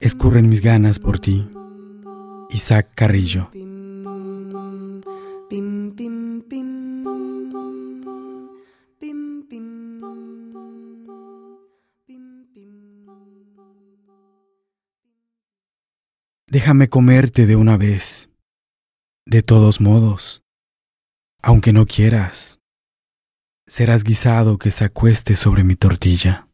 Escurren mis ganas por ti. Isaac Carrillo. Déjame comerte de una vez. De todos modos. Aunque no quieras. Serás guisado que se acueste sobre mi tortilla.